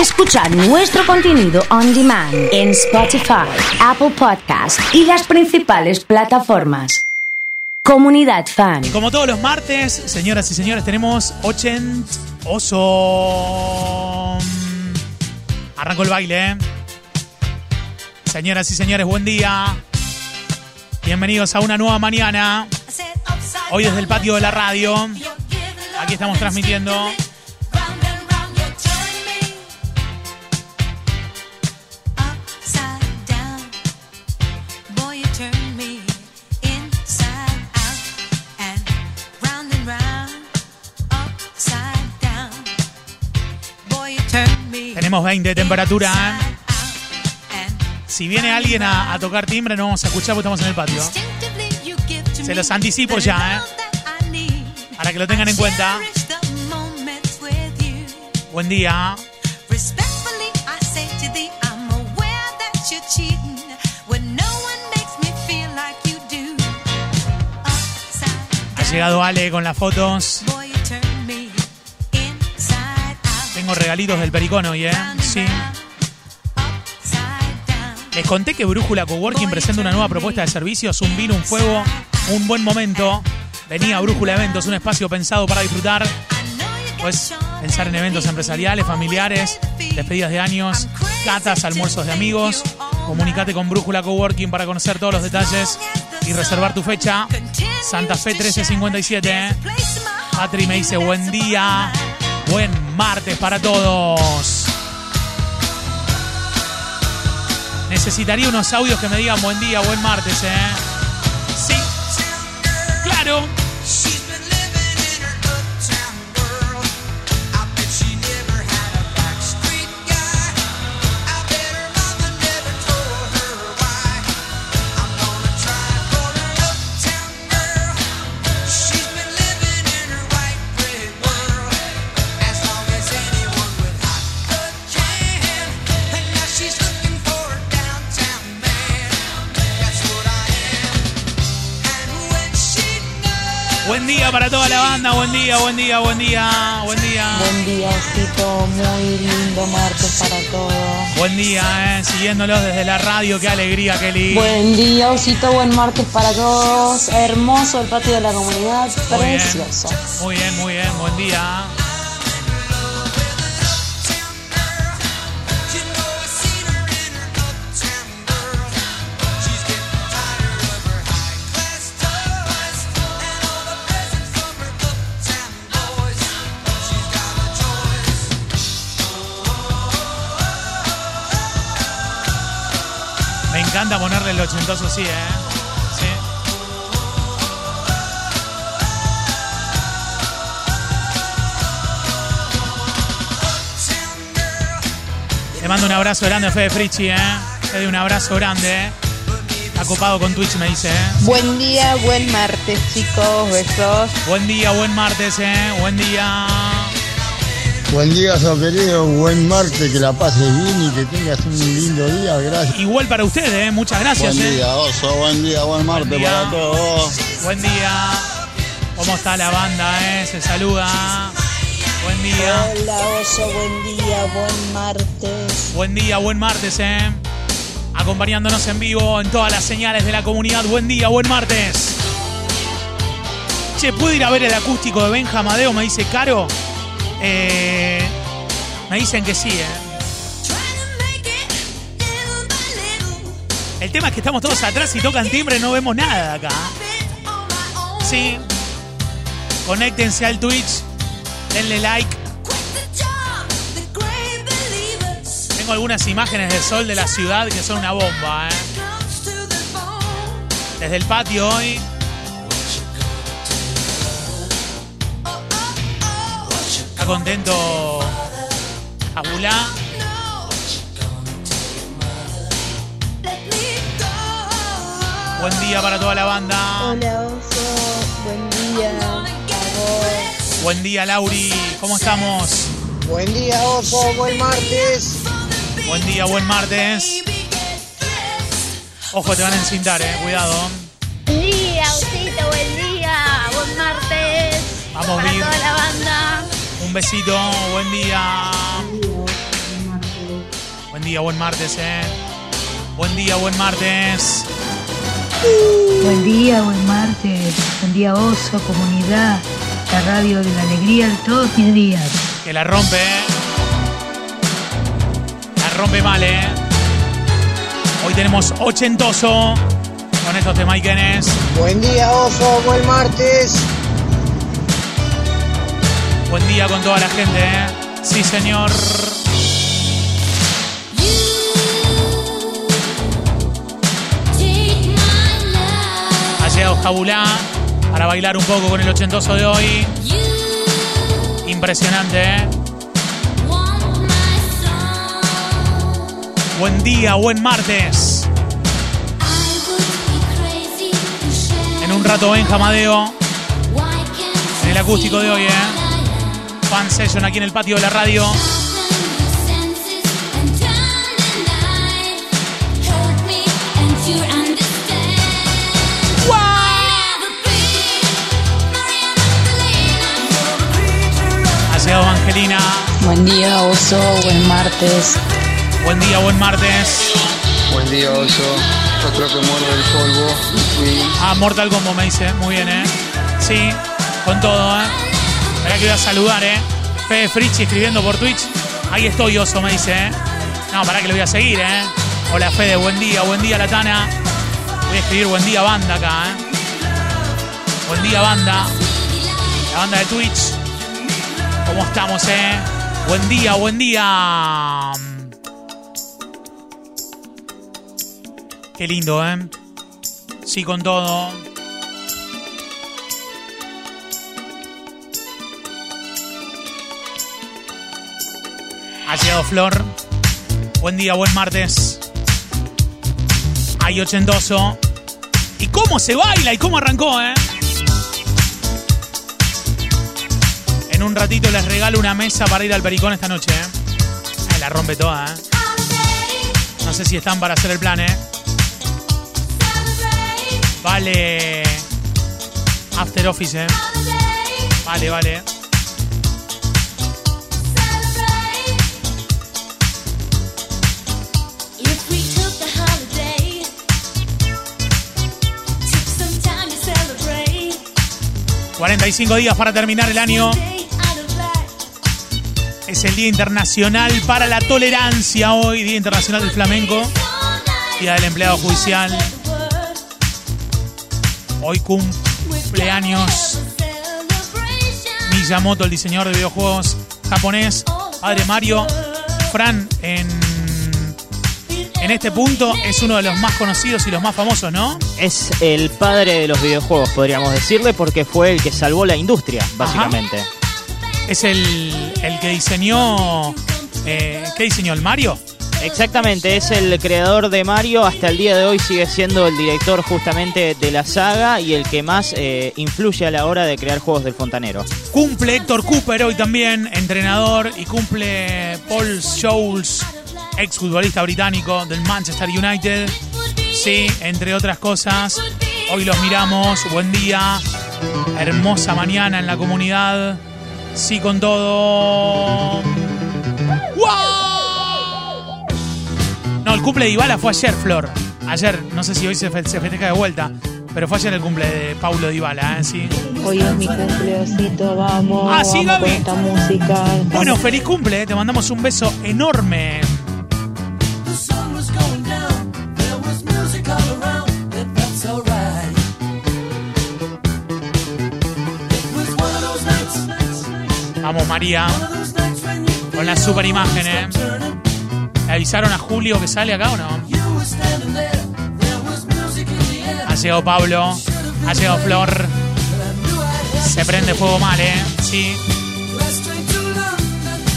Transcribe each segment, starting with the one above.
escuchar nuestro contenido on demand en Spotify, Apple Podcast y las principales plataformas. Comunidad Fan. Como todos los martes, señoras y señores, tenemos 80 Oso. Arrancó el baile, ¿eh? Señoras y señores, buen día. Bienvenidos a una nueva mañana. Hoy desde el patio de la radio. Aquí estamos transmitiendo. Tenemos 20 de temperatura. ¿eh? Si viene alguien a, a tocar timbre, no vamos a escuchar porque estamos en el patio. Se los anticipo ya, ¿eh? Para que lo tengan en cuenta. Buen día. Ha llegado Ale con las fotos. Tengo regalitos del Pericón hoy, ¿eh? Sí. Les conté que Brújula Coworking presenta una nueva propuesta de servicios, un vino, un fuego, un buen momento. Venía Brújula Eventos, un espacio pensado para disfrutar. Pues pensar en eventos empresariales, familiares, despedidas de años, catas, almuerzos de amigos. Comunicate con Brújula Coworking para conocer todos los detalles y reservar tu fecha. Santa Fe 1357. ¿eh? Patri me dice buen día, buen martes para todos. Necesitaría unos audios que me digan buen día, buen martes, ¿eh? Sí, claro. Para toda la banda, buen día, buen día, buen día, buen día. Buen día, Osito. Muy lindo martes para todos. Buen día, eh, siguiéndolos desde la radio, qué alegría, qué lindo. Buen día, Osito. Buen martes para todos. Hermoso el patio de la comunidad. Muy bien. Precioso. Muy bien, muy bien, buen día. El ochentoso así, ¿eh? Sí. Le mando un abrazo grande a Fede Frichi, ¿eh? Fede, un abrazo grande, ¿eh? Está copado con Twitch, me dice, ¿eh? Buen día, buen martes, chicos. Besos. Buen día, buen martes, ¿eh? Buen día. Buen día, so querido. Buen martes, que la pases bien y que tengas un lindo día. Gracias. Igual para ustedes, ¿eh? Muchas gracias, Buen ¿eh? día, Oso. Buen día, buen martes Buen día. para todos. Buen día. ¿Cómo está la banda, eh? Se saluda. Buen día. Hola, Oso. Buen día. Buen martes. Buen día, buen martes, ¿eh? Acompañándonos en vivo en todas las señales de la comunidad. Buen día, buen martes. Che, ¿puedo ir a ver el acústico de Benja Amadeo? Me dice Caro. Eh, me dicen que sí, ¿eh? El tema es que estamos todos atrás y tocan timbre, no vemos nada acá. Sí. Conéctense al Twitch. Denle like. Tengo algunas imágenes del sol de la ciudad que son una bomba, ¿eh? Desde el patio hoy. Está contento Abulá. Buen día para toda la banda. Hola, Oso. Buen día. A vos. Buen día, Lauri. ¿Cómo estamos? Buen día, Oso. Buen martes. Buen día, buen martes. Ojo, te van a encintar, eh. Cuidado. Buen día, Osito, buen día, buen martes. Vamos, Para toda la banda. Besito, buen día. día, buen martes, ¿eh? Buen día, buen martes. Buen día, buen martes. Buen día, Oso, comunidad. La radio de la alegría de todos mis días. Que la rompe, ¿eh? La rompe mal, ¿eh? Hoy tenemos ochentoso con estos temaiquenes. Buen día, Oso. Buen martes. Buen día con toda la gente, ¿eh? Sí, señor. Ha llegado Jabulá para bailar un poco con el ochentoso de hoy. Impresionante, ¿eh? Buen día, buen martes. En un rato ven Jamadeo. En el acústico de hoy, ¿eh? Fan session aquí en el patio de la radio. Ha llegado Angelina. Buen día, oso. Buen martes. Buen día, buen martes. Buen día, Oso. Yo creo que muerde el polvo. Sí. Ah, Mortal Kombat me dice. Muy bien, ¿eh? Sí, con todo, ¿eh? Espera que voy a saludar, ¿eh? Fede Frichi escribiendo por Twitch. Ahí estoy, Oso, me dice, ¿eh? No, para que lo voy a seguir, ¿eh? Hola, Fede, buen día, buen día, Latana. Voy a escribir buen día, banda acá, ¿eh? Buen día, banda. La banda de Twitch. ¿Cómo estamos, eh? Buen día, buen día. Qué lindo, ¿eh? Sí, con todo. Llegado Flor. Buen día, buen martes. Hay ochentoso. ¿Y cómo se baila y cómo arrancó, eh? En un ratito les regalo una mesa para ir al Pericón esta noche, eh. Ay, la rompe toda, eh. No sé si están para hacer el plan, eh. Vale. After Office, eh. Vale, vale. 45 días para terminar el año. Es el Día Internacional para la Tolerancia hoy, Día Internacional del Flamenco, Día del Empleado Judicial. Hoy cumpleaños Miyamoto, el diseñador de videojuegos japonés, padre Mario. Fran, en, en este punto es uno de los más conocidos y los más famosos, ¿no? Es el padre de los videojuegos, podríamos decirle, porque fue el que salvó la industria, básicamente. Es el, el que diseñó... eh, ¿Qué diseñó? ¿El Mario? Exactamente, es el creador de Mario, hasta el día de hoy sigue siendo el director justamente de la saga y el que más eh, influye a la hora de crear juegos del fontanero. Cumple Héctor Cooper hoy también, entrenador, y cumple Paul Scholes, exfutbolista británico del Manchester United. Sí, entre otras cosas. Hoy los miramos. Buen día. Hermosa mañana en la comunidad. Sí, con todo. ¡Wow! No, el cumple de Ibala fue ayer, Flor. Ayer, no sé si hoy se, fe- se festeja de vuelta, pero fue ayer el cumple de Paulo Dybala, ¿eh? Sí. Hoy es mi cumpleosito, vamos. Ah, sí, vamos con Gaby. esta música. Bueno, feliz cumple, ¿eh? te mandamos un beso enorme. María. Con la super imagen, ¿eh? ¿Le avisaron a Julio que sale acá o no? Ha llegado Pablo. Ha llegado Flor. Se prende fuego mal, ¿eh? Sí.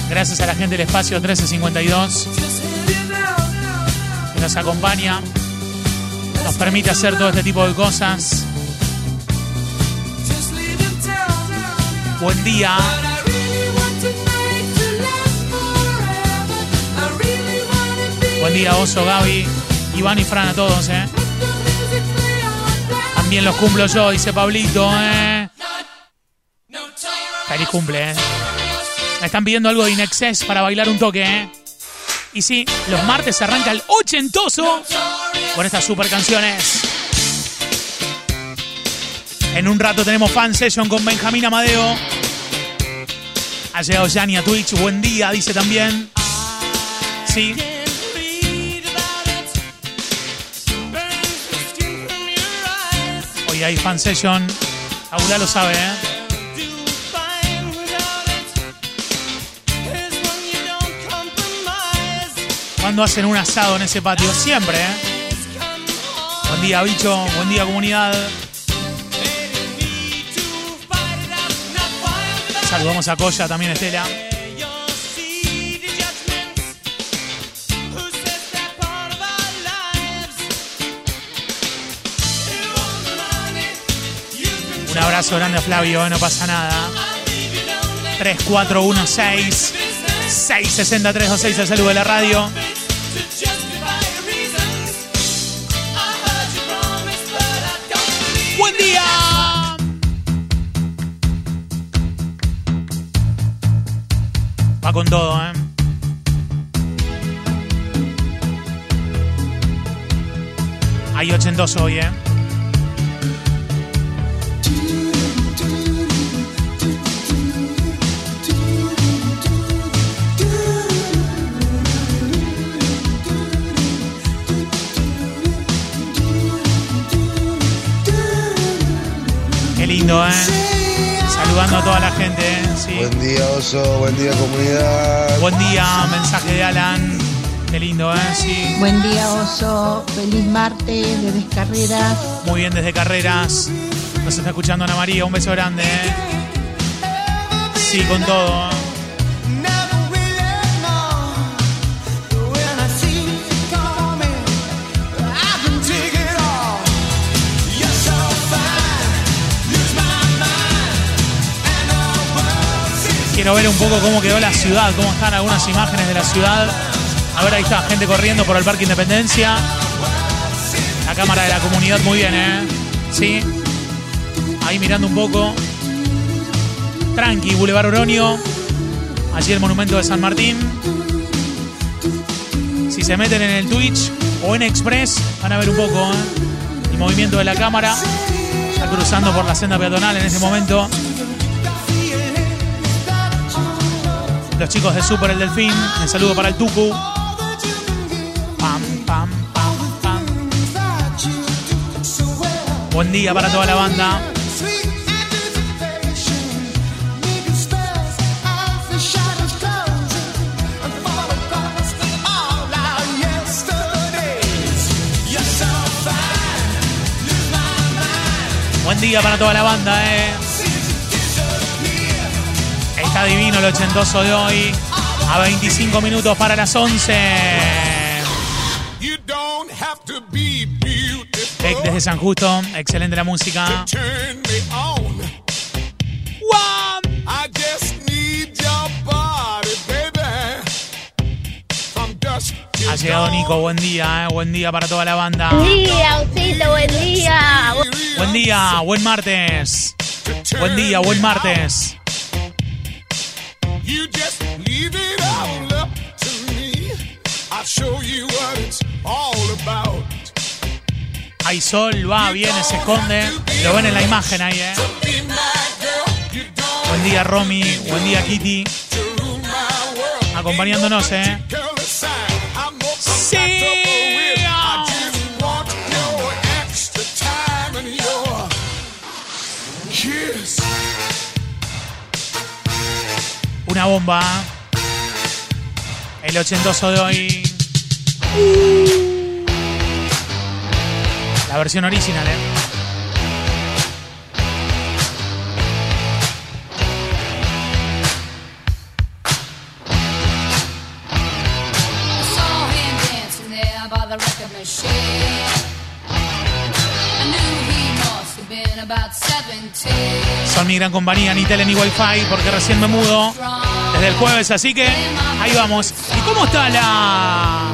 Gracias a la gente del espacio 1352 que nos acompaña, nos permite hacer todo este tipo de cosas. Buen día. Buen día, Oso, Gaby, Iván y Fran a todos, ¿eh? También los cumplo yo, dice Pablito, ¿eh? Feliz cumple, ¿eh? Me están pidiendo algo de Inexcess para bailar un toque, ¿eh? Y sí, los martes se arranca el ochentoso con estas super canciones. En un rato tenemos fan session con Benjamín Amadeo. Ha llegado Yanni a Twitch. Buen día, dice también. Sí. Hoy hay fan session. Aula lo sabe, ¿eh? Cuando hacen un asado en ese patio? Siempre, ¿eh? Buen día, bicho. Buen día, comunidad. Saludamos a Coya también, Estela. Abrazo grande a Flavio, no pasa nada. 3416 66326 el saludo de la radio. Buen día. Va con todo, ¿eh? Hay 82 hoy, ¿eh? Lindo, ¿eh? Saludando a toda la gente, ¿eh? Sí. Buen día, Oso. Buen día, comunidad. Buen día, mensaje de Alan. Qué lindo, ¿eh? Sí. Buen día, Oso. Feliz martes de descarreras. Muy bien desde Carreras. Nos está escuchando Ana María. Un beso grande, ¿eh? Sí, con todo. Quiero ver un poco cómo quedó la ciudad, cómo están algunas imágenes de la ciudad. A ver, ahí está, gente corriendo por el Parque Independencia. La cámara de la comunidad, muy bien, ¿eh? Sí. Ahí mirando un poco. Tranqui, Boulevard Oroño. Allí el monumento de San Martín. Si se meten en el Twitch o en Express, van a ver un poco ¿eh? el movimiento de la cámara. Está cruzando por la senda peatonal en ese momento. Los chicos de Super El Delfín. Un saludo para el Tucu. Pam, pam, pam, pam. Buen día para toda la banda. Buen día para toda la banda, eh. Está divino el ochentoso de hoy. A 25 minutos para las 11. Beck desde San Justo. Excelente la música. Ha llegado Nico, buen día, eh. buen día para toda la banda. Buen día, Osito, buen día. Buen día, buen martes. Buen día, buen martes. You just leave it all up to me. I'll show you what it's all about. Hay sol, va, viene, se esconde. Lo ven en la imagen ahí, eh. Buen día, Romy. Buen día, Kitty. Acompañándonos, eh. Una bomba. El ochentoso de hoy. La versión original, ¿eh? Son mi gran compañía, ni tele ni wifi, porque recién me mudo desde el jueves, así que ahí vamos. ¿Y cómo está la...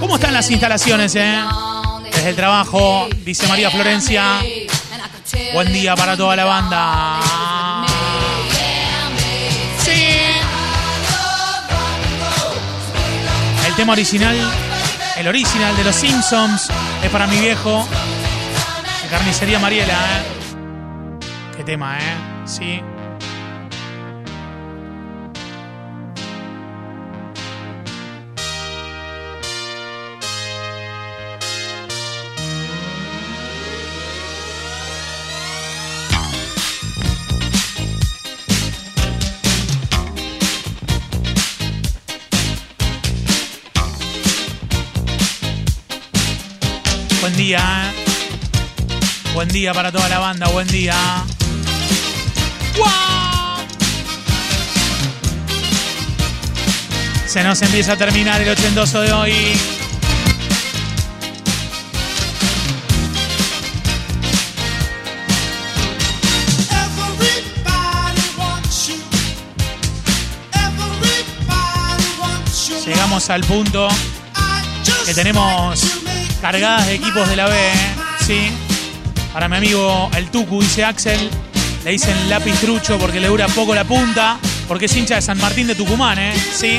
¿Cómo están las instalaciones, eh? Desde el trabajo, dice María Florencia. Buen día para toda la banda. Sí. El tema original, el original de los Simpsons, es para mi viejo. De carnicería Mariela, ¿eh? Qué tema, ¿eh? Sí. Día. ¿eh? Buen día para toda la banda, buen día. ¡Guau! Se nos empieza a terminar el ochentoso de hoy. Llegamos al punto que tenemos cargadas de equipos de la B, ¿eh? ¿sí? Para mi amigo el Tucu, dice Axel, le dicen lápiz trucho porque le dura poco la punta, porque es hincha de San Martín de Tucumán, ¿eh? ¿Sí?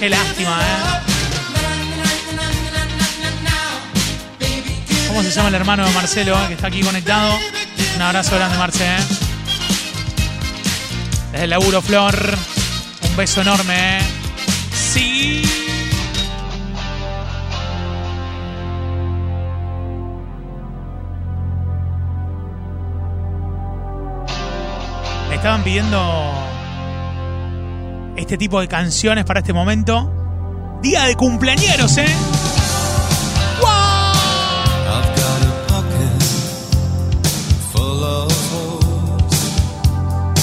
Qué lástima, ¿eh? ¿Cómo se llama el hermano de Marcelo, eh, que está aquí conectado? Un abrazo grande, Marce, ¿eh? Desde el laburo, Flor. Un beso enorme, ¿eh? Sí. Estaban pidiendo este tipo de canciones para este momento. Día de cumpleañeros, ¿eh?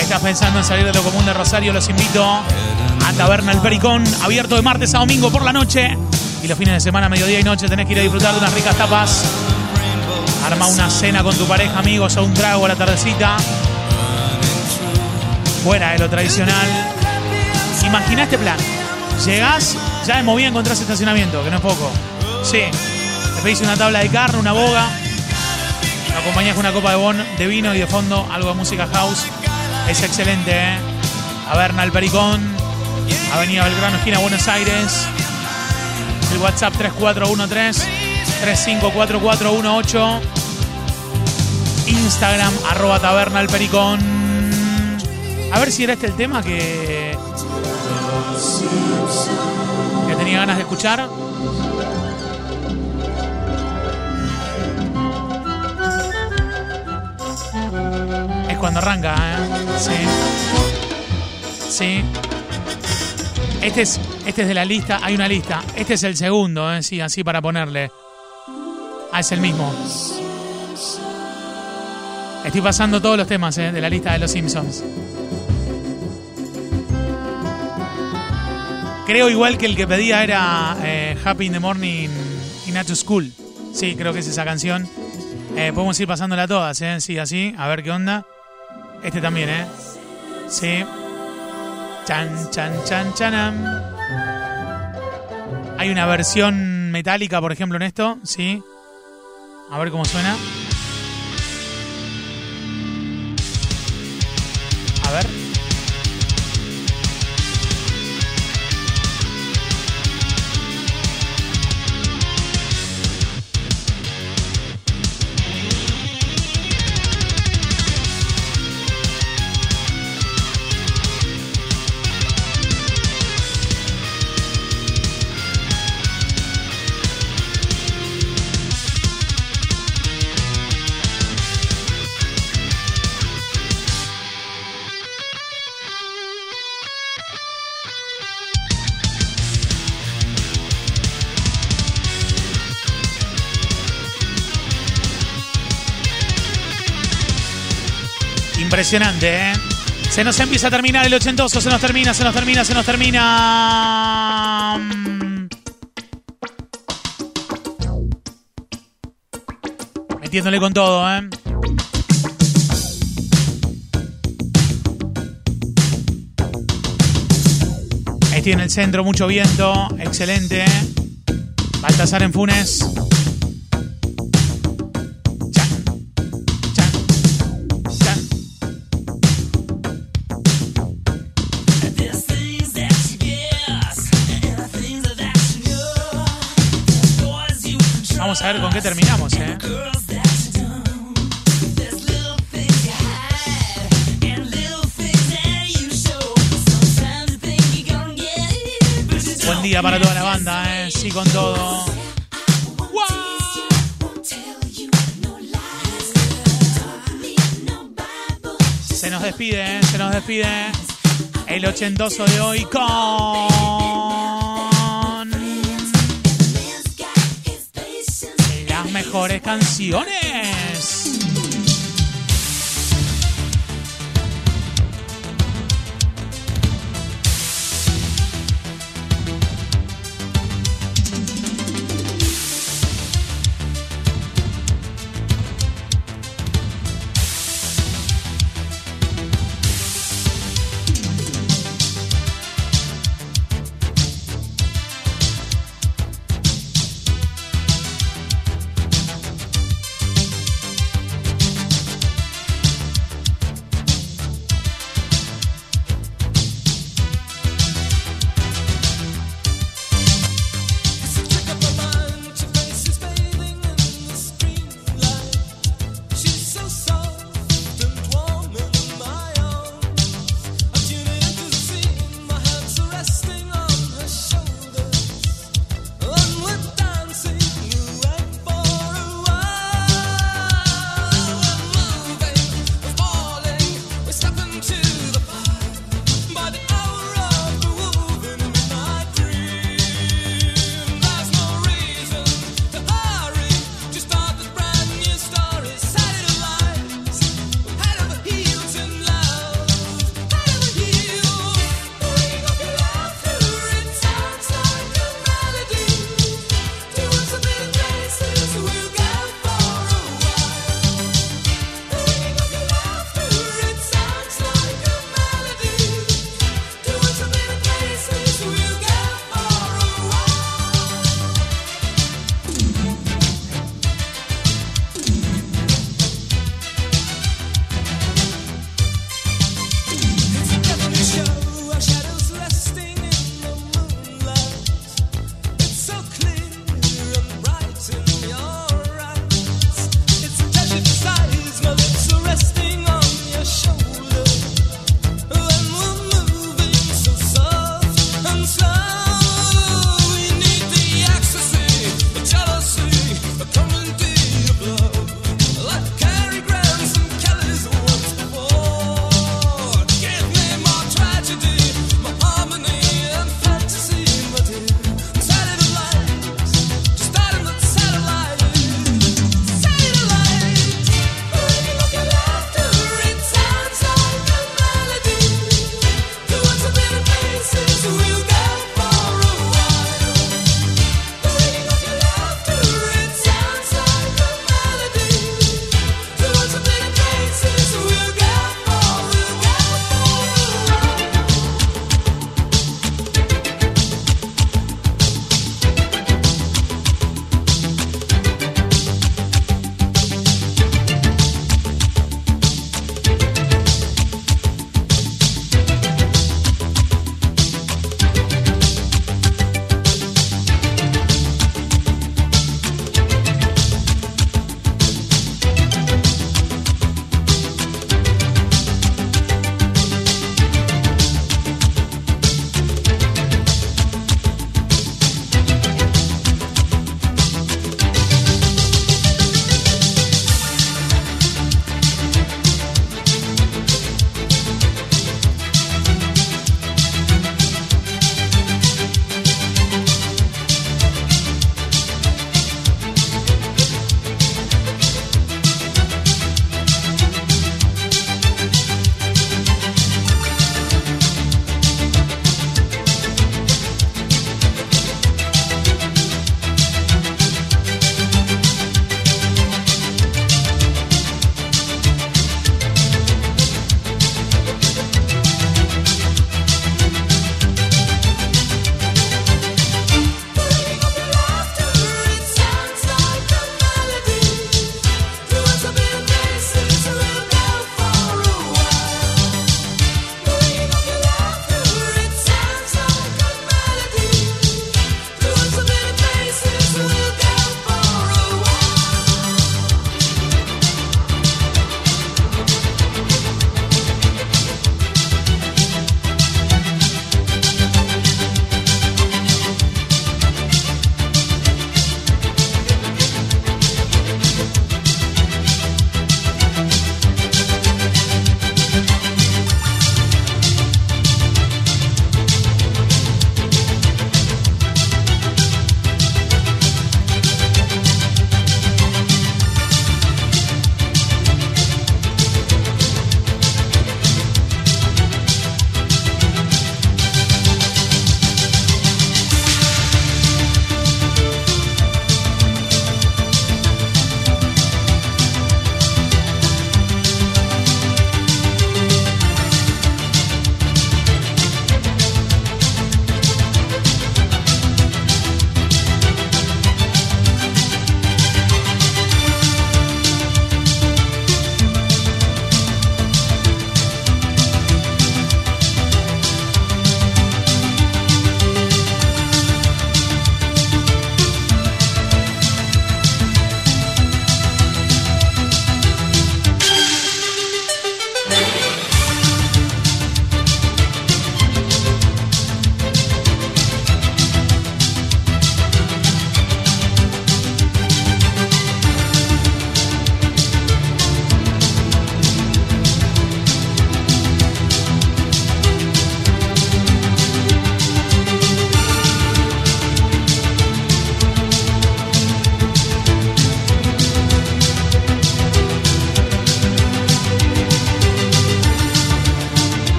¿Estás pensando en salir de lo común de Rosario? Los invito a Taberna El Pericón, abierto de martes a domingo por la noche. Y los fines de semana, mediodía y noche, tenés que ir a disfrutar de unas ricas tapas. Arma una cena con tu pareja, amigos, o un trago a la tardecita. Fuera de lo tradicional. Imagina este plan. Llegás, ya de movida encontrás estacionamiento, que no es poco. Sí. Te pedís una tabla de carne, una boga. Lo acompañás con una copa de vino y de fondo algo de música house. Es excelente, ¿eh? Taberna El Pericón, Avenida Belgrano, esquina Buenos Aires. El WhatsApp 3413-354418. Instagram, arroba Taberna El Pericón. A ver si era este el tema que. que tenía ganas de escuchar. Es cuando arranca, ¿eh? Sí. Sí. Este es, este es de la lista, hay una lista. Este es el segundo, ¿eh? Sí, así para ponerle. Ah, es el mismo. Estoy pasando todos los temas ¿eh? de la lista de los Simpsons. Creo igual que el que pedía era eh, Happy in the Morning in to School. Sí, creo que es esa canción. Eh, podemos ir pasándola todas, ¿eh? Sí, así. A ver qué onda. Este también, ¿eh? Sí. Chan, chan, chan, chanam. Hay una versión metálica, por ejemplo, en esto. Sí. A ver cómo suena. A ver. Impresionante, ¿eh? Se nos empieza a terminar el ochentoso, se nos termina, se nos termina, se nos termina. Mm. Metiéndole con todo, ¿eh? Estoy en el centro, mucho viento, excelente. Baltasar en Funes. A ver con qué terminamos, ¿eh? Buen día para toda la banda, ¿eh? Sí, con todo. Se nos despide, ¿eh? se nos despide el ochentoso de hoy con mejores canciones.